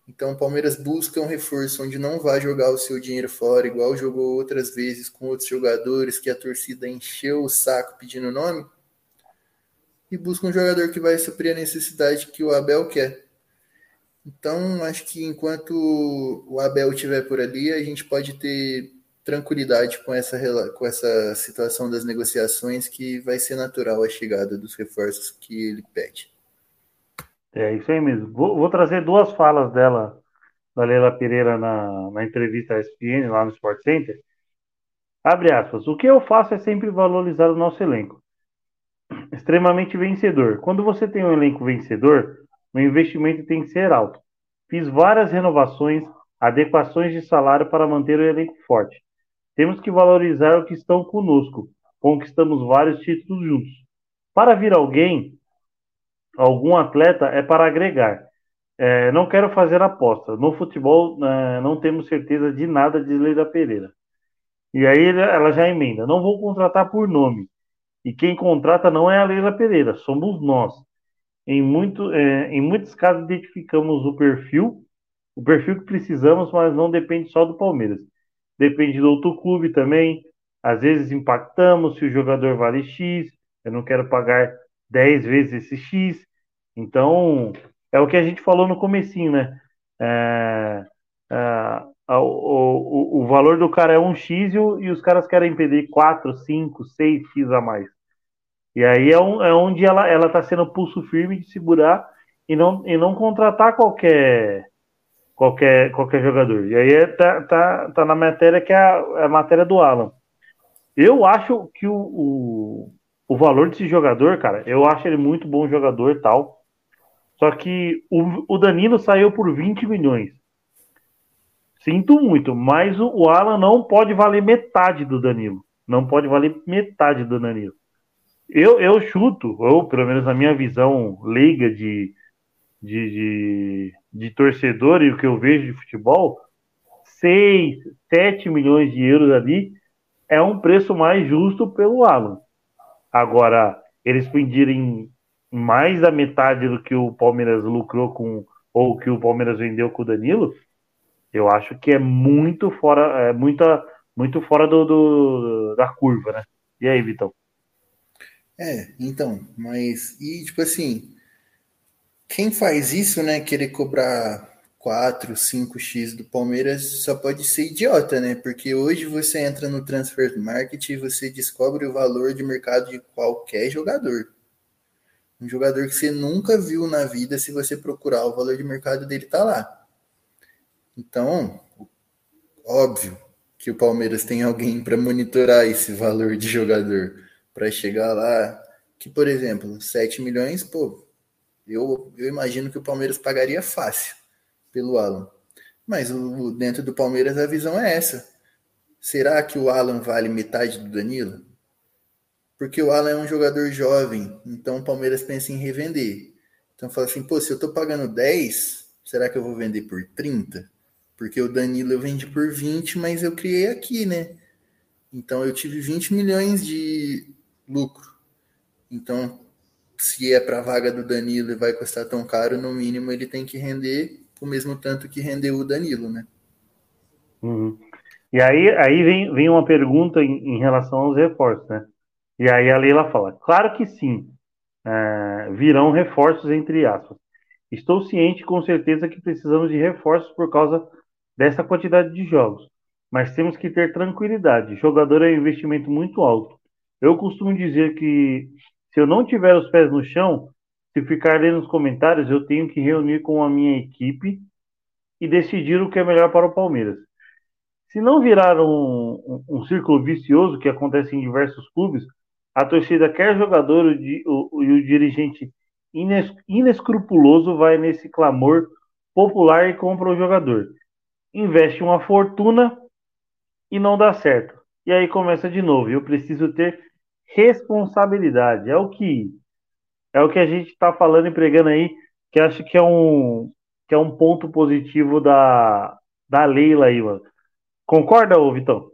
Então o Palmeiras busca um reforço onde não vai jogar o seu dinheiro fora, igual jogou outras vezes com outros jogadores que a torcida encheu o saco pedindo nome. E busca um jogador que vai suprir a necessidade que o Abel quer. Então, acho que enquanto o Abel estiver por ali, a gente pode ter tranquilidade com essa, com essa situação das negociações, que vai ser natural a chegada dos reforços que ele pede. É isso aí mesmo. Vou, vou trazer duas falas dela, da Leila Pereira, na, na entrevista à ESPN, lá no Sport Center. Abre aspas. O que eu faço é sempre valorizar o nosso elenco. Extremamente vencedor. Quando você tem um elenco vencedor, o investimento tem que ser alto. Fiz várias renovações, adequações de salário para manter o elenco forte. Temos que valorizar o que estão conosco. Conquistamos vários títulos juntos. Para vir alguém, algum atleta é para agregar. É, não quero fazer aposta. No futebol, é, não temos certeza de nada de Leila Pereira. E aí ela já emenda: não vou contratar por nome. E quem contrata não é a Leila Pereira, somos nós. Em, muito, é, em muitos casos, identificamos o perfil, o perfil que precisamos, mas não depende só do Palmeiras. Depende do outro clube também. Às vezes impactamos se o jogador vale X, eu não quero pagar 10 vezes esse X. Então, é o que a gente falou no comecinho, né? É, é, o, o, o, valor do cara é um X e, os caras querem pedir 4, 5, 6 X a mais. E aí é, um, é onde ela, ela tá sendo pulso firme de segurar e não, e não contratar qualquer qualquer, qualquer jogador. E aí é, tá, tá, tá na matéria que é a, é a matéria do Alan. Eu acho que o, o, o valor desse jogador, cara, eu acho ele muito bom jogador tal. Só que o, o Danilo saiu por 20 milhões. Sinto muito, mas o Alan não pode valer metade do Danilo. Não pode valer metade do Danilo. Eu, eu chuto, ou pelo menos na minha visão leiga de, de, de, de torcedor e o que eu vejo de futebol, 6, 7 milhões de euros ali é um preço mais justo pelo Alan. Agora, eles pedirem mais da metade do que o Palmeiras lucrou com, ou que o Palmeiras vendeu com o Danilo, eu acho que é muito fora, é muita, muito fora do, do, da curva, né? E aí, Vitão? É, então, mas e tipo assim, quem faz isso, né, querer cobrar 4, 5x do Palmeiras só pode ser idiota, né? Porque hoje você entra no transfer market e você descobre o valor de mercado de qualquer jogador. Um jogador que você nunca viu na vida, se você procurar o valor de mercado dele tá lá. Então, óbvio que o Palmeiras tem alguém para monitorar esse valor de jogador para chegar lá, que por exemplo, 7 milhões, pô, eu, eu imagino que o Palmeiras pagaria fácil pelo Alan. Mas o, dentro do Palmeiras a visão é essa. Será que o Alan vale metade do Danilo? Porque o Alan é um jogador jovem, então o Palmeiras pensa em revender. Então fala assim, pô, se eu tô pagando 10, será que eu vou vender por 30? Porque o Danilo eu vendi por 20, mas eu criei aqui, né? Então eu tive 20 milhões de lucro. Então, se é para vaga do Danilo e vai custar tão caro, no mínimo ele tem que render o mesmo tanto que rendeu o Danilo, né? Uhum. E aí, aí vem, vem uma pergunta em, em relação aos reforços, né? E aí a Leila fala: claro que sim, é, virão reforços, entre aspas. Estou ciente com certeza que precisamos de reforços por causa dessa quantidade de jogos, mas temos que ter tranquilidade. Jogador é um investimento muito alto. Eu costumo dizer que se eu não tiver os pés no chão, se ficar lendo os comentários, eu tenho que reunir com a minha equipe e decidir o que é melhor para o Palmeiras. Se não virar um, um, um círculo vicioso que acontece em diversos clubes, a torcida quer jogador e o, dirigente ines, inescrupuloso vai nesse clamor popular e compra o jogador. Investe uma fortuna e não dá certo. E aí começa de novo. Eu preciso ter responsabilidade. É o que é o que a gente está falando e pregando aí, que acho que é um que é um ponto positivo da, da Leila aí, mano. Concorda, ô Vitão?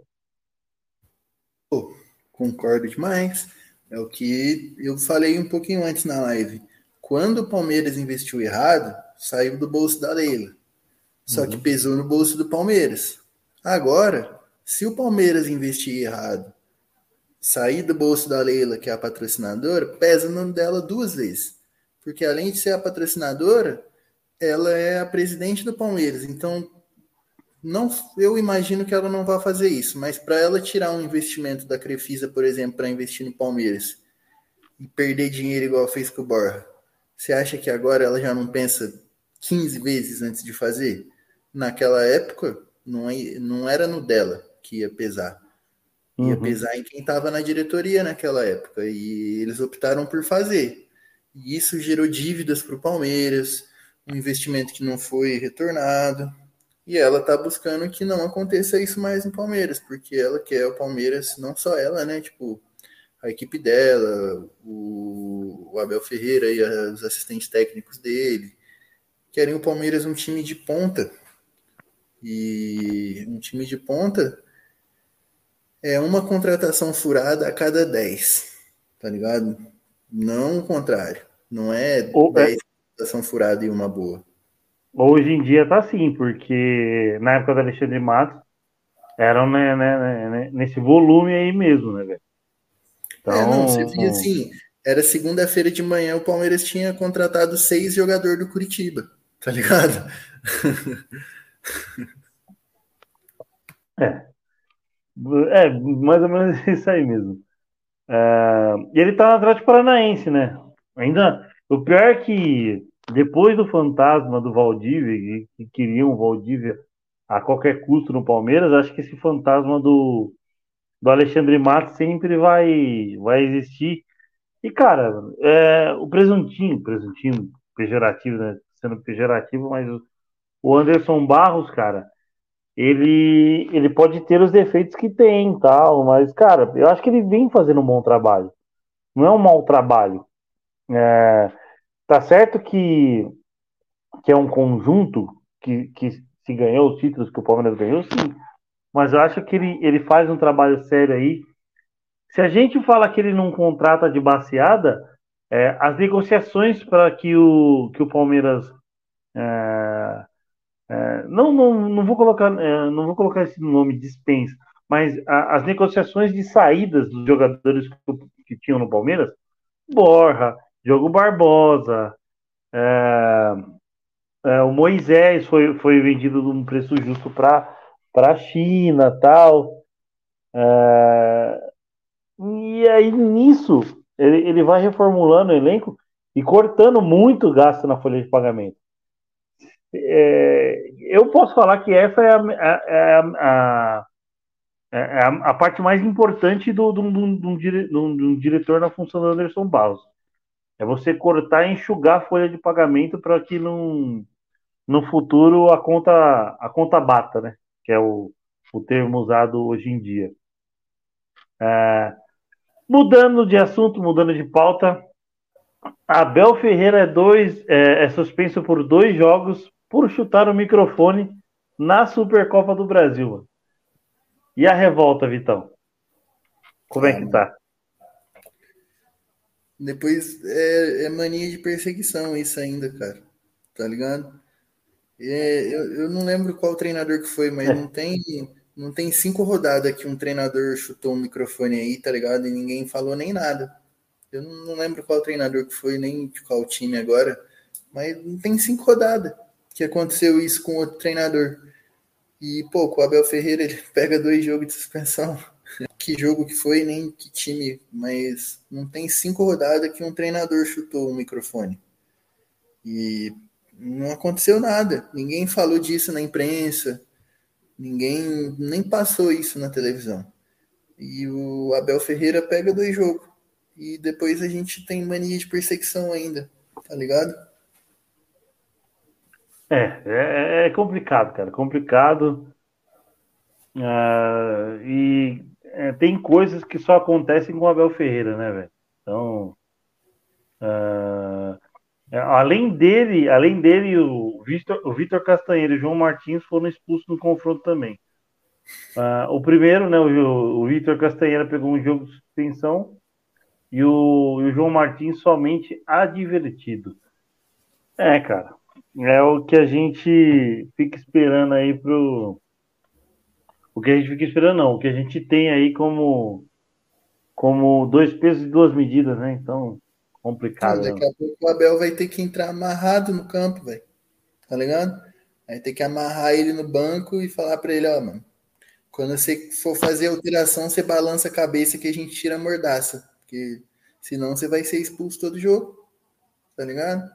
Concordo demais. É o que eu falei um pouquinho antes na live. Quando o Palmeiras investiu errado, saiu do bolso da Leila. Só uhum. que pesou no bolso do Palmeiras. Agora, se o Palmeiras investir errado, sair do bolso da Leila, que é a patrocinadora, pesa no nome dela duas vezes. Porque além de ser a patrocinadora, ela é a presidente do Palmeiras. Então, não, eu imagino que ela não vai fazer isso, mas para ela tirar um investimento da Crefisa, por exemplo, para investir no Palmeiras e perder dinheiro igual fez com o Borja, você acha que agora ela já não pensa 15 vezes antes de fazer? Naquela época, não, não era no dela que ia pesar. Ia uhum. pesar em quem estava na diretoria naquela época. E eles optaram por fazer. E isso gerou dívidas para o Palmeiras, um investimento que não foi retornado. E ela tá buscando que não aconteça isso mais no Palmeiras, porque ela quer o Palmeiras, não só ela, né? Tipo, a equipe dela, o, o Abel Ferreira e os assistentes técnicos dele, querem o Palmeiras um time de ponta. E um time de ponta é uma contratação furada a cada 10, tá ligado? Não o contrário. Não é Ou 10 é... contratação furada e uma boa. Hoje em dia tá assim, porque na época do Alexandre Matos eram né, né, né, né, nesse volume aí mesmo, né, velho? Então, é, não, você via assim, era segunda-feira de manhã, o Palmeiras tinha contratado seis jogadores do Curitiba, tá ligado? É. É, mais ou menos isso aí mesmo. É, e ele tá no Atlético Paranaense, né? Ainda. O pior é que depois do fantasma do Valdívia, que queriam o Valdívia a qualquer custo no Palmeiras, acho que esse fantasma do, do Alexandre Matos sempre vai, vai existir. E, cara, é, o presuntinho, presuntinho, pejorativo, né? Sendo pejorativo, mas o Anderson Barros, cara, ele, ele pode ter os defeitos que tem tal, mas, cara, eu acho que ele vem fazendo um bom trabalho. Não é um mau trabalho. É, tá certo que, que é um conjunto que, que se ganhou os títulos que o Palmeiras ganhou, sim. Mas eu acho que ele, ele faz um trabalho sério aí. Se a gente fala que ele não contrata de baseada, é, as negociações para que o, que o Palmeiras é, é, não, não, não vou colocar é, não vou colocar esse nome dispensa, mas a, as negociações de saídas dos jogadores que, que, tinham no Palmeiras, Borra, Diogo Barbosa, é, é, o Moisés foi, foi vendido num preço justo para a China tal. É, e aí nisso ele, ele vai reformulando o elenco e cortando muito gasto na folha de pagamento. É, eu posso falar que essa é a, é a, é a, a parte mais importante do, do, do, do, do diretor na função do Anderson Barros. É você cortar e enxugar a folha de pagamento para que não, no futuro a conta, a conta bata, né? Que é o, o termo usado hoje em dia. É, mudando de assunto, mudando de pauta, Abel Ferreira é, dois, é, é suspenso por dois jogos por chutar o microfone na Supercopa do Brasil. E a revolta, Vitão? Como é que tá? Depois é, é, mania de perseguição isso ainda, cara. Tá ligado? É, eu, eu não lembro qual treinador que foi, mas é. não tem não tem cinco rodadas que um treinador chutou um microfone aí, tá ligado? E ninguém falou nem nada. Eu não, não lembro qual treinador que foi, nem de qual time agora, mas não tem cinco rodadas que aconteceu isso com outro treinador. E, pô, o Abel Ferreira ele pega dois jogos de suspensão. Que jogo que foi, nem que time, mas não tem cinco rodadas que um treinador chutou o microfone. E não aconteceu nada. Ninguém falou disso na imprensa. Ninguém nem passou isso na televisão. E o Abel Ferreira pega dois jogos. E depois a gente tem mania de perseguição ainda, tá ligado? É, é, é complicado, cara, complicado. Uh, e é, tem coisas que só acontecem com o Abel Ferreira, né, velho? Então, uh, além dele, além dele, o Vitor, o Vitor Castanheira e o João Martins foram expulsos no confronto também. Uh, o primeiro, né, o, o Vitor Castanheira pegou um jogo de suspensão e o, e o João Martins somente advertido. É, cara, é o que a gente fica esperando aí pro. O que a gente fica esperando, não. O que a gente tem aí como. Como dois pesos e duas medidas, né? Então, complicado. daqui né? a pouco o Abel vai ter que entrar amarrado no campo, velho. Tá ligado? Vai ter que amarrar ele no banco e falar pra ele, ó, mano. Quando você for fazer alteração, você balança a cabeça que a gente tira a mordaça. Porque senão você vai ser expulso todo jogo. Tá ligado?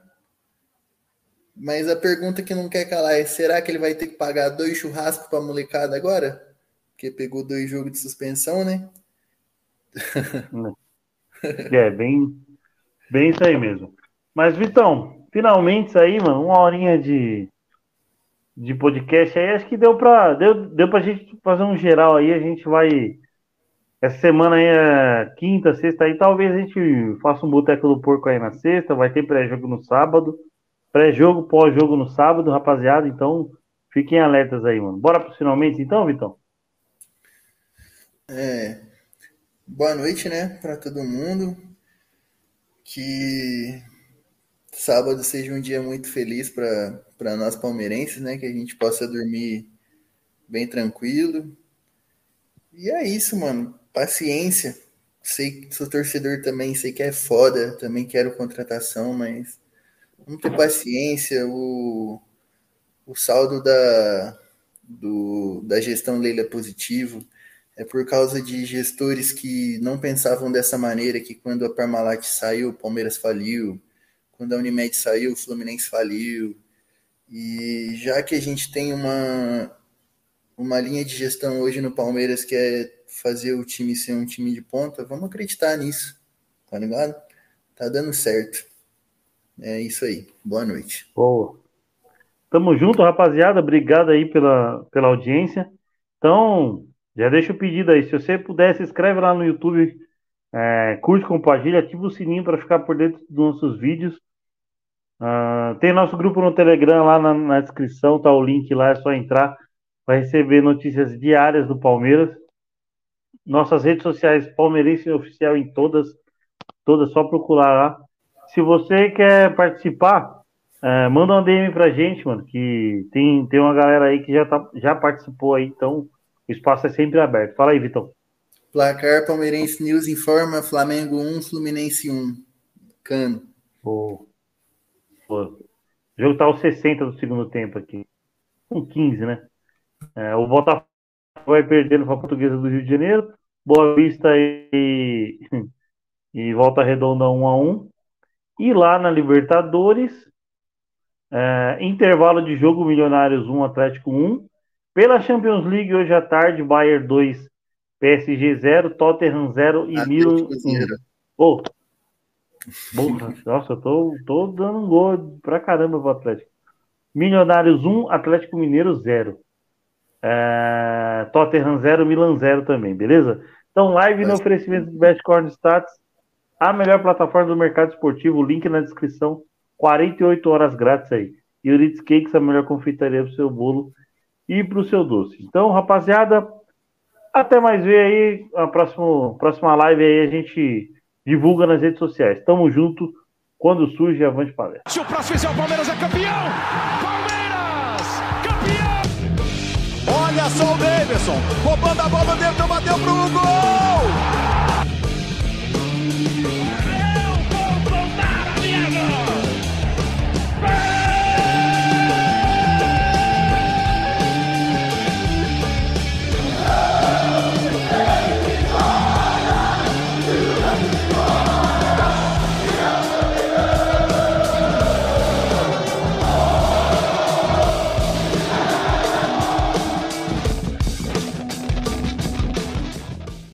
Mas a pergunta que não quer calar é: será que ele vai ter que pagar dois churrascos para molecada agora? Porque pegou dois jogos de suspensão, né? é, bem, bem isso aí mesmo. Mas, Vitão, finalmente isso aí, mano, uma horinha de, de podcast aí, acho que deu pra, deu, deu pra gente fazer um geral aí, a gente vai. Essa semana aí é quinta, sexta aí, talvez a gente faça um boteco do porco aí na sexta, vai ter pré-jogo no sábado. Pré-jogo, pós-jogo no sábado, rapaziada. Então, fiquem alertas aí, mano. Bora para finalmente, então, Vitão? É. Boa noite, né, para todo mundo. Que sábado seja um dia muito feliz para nós palmeirenses, né? Que a gente possa dormir bem tranquilo. E é isso, mano. Paciência. Sei que sou torcedor também, sei que é foda, também quero contratação, mas Vamos ter paciência. O, o saldo da, do, da gestão Leila é positivo. É por causa de gestores que não pensavam dessa maneira, que quando a Parmalat saiu, o Palmeiras faliu. Quando a Unimed saiu, o Fluminense faliu. E já que a gente tem uma, uma linha de gestão hoje no Palmeiras que é fazer o time ser um time de ponta, vamos acreditar nisso, tá ligado? Tá dando certo. É isso aí. Boa noite. Boa. Tamo junto, rapaziada. Obrigado aí pela, pela audiência. Então, já deixa o pedido aí. Se você puder, se inscreve lá no YouTube, é, curte, compartilha, ativa o sininho para ficar por dentro dos nossos vídeos. Uh, tem nosso grupo no Telegram lá na, na, descrição, tá o link lá, é só entrar. Vai receber notícias diárias do Palmeiras. Nossas redes sociais, Palmeirense Oficial em todas, todas, só procurar lá. Se você quer participar, é, manda uma DM pra gente, mano, que tem, tem uma galera aí que já, tá, já participou aí, então o espaço é sempre aberto. Fala aí, Vitão. Placar Palmeirense News informa Flamengo 1, Fluminense 1. Cano. Pô. Pô. O jogo tá aos 60 do segundo tempo aqui. Com 15, né? É, o Botafogo vai perdendo para a Portuguesa do Rio de Janeiro. Boa Vista e, e Volta Redonda 1 a 1 E lá na Libertadores, é, intervalo de jogo Milionários 1, Atlético 1. Pela Champions League, hoje à tarde, Bayern 2, PSG 0, Tottenham 0 e Milan 1. Oh, nossa, eu tô, tô dando um gol pra caramba pro Atlético. Milionários 1, Atlético Mineiro 0. É, Tottenham 0, Milan 0 também, beleza? Então, live no oferecimento do Best Corn Stats, a melhor plataforma do mercado esportivo, link na descrição, 48 horas grátis aí. E o Ritz Cakes, a melhor confeitaria pro seu bolo e para o seu doce. Então, rapaziada, até mais ver aí. A próxima, próxima live aí a gente divulga nas redes sociais. Tamo junto. Quando surge, avante palestra. Se o próximo é o Palmeiras é campeão! Palmeiras! Campeão! Olha só o Davidson! Roubando a bola dentro, bateu pro gol!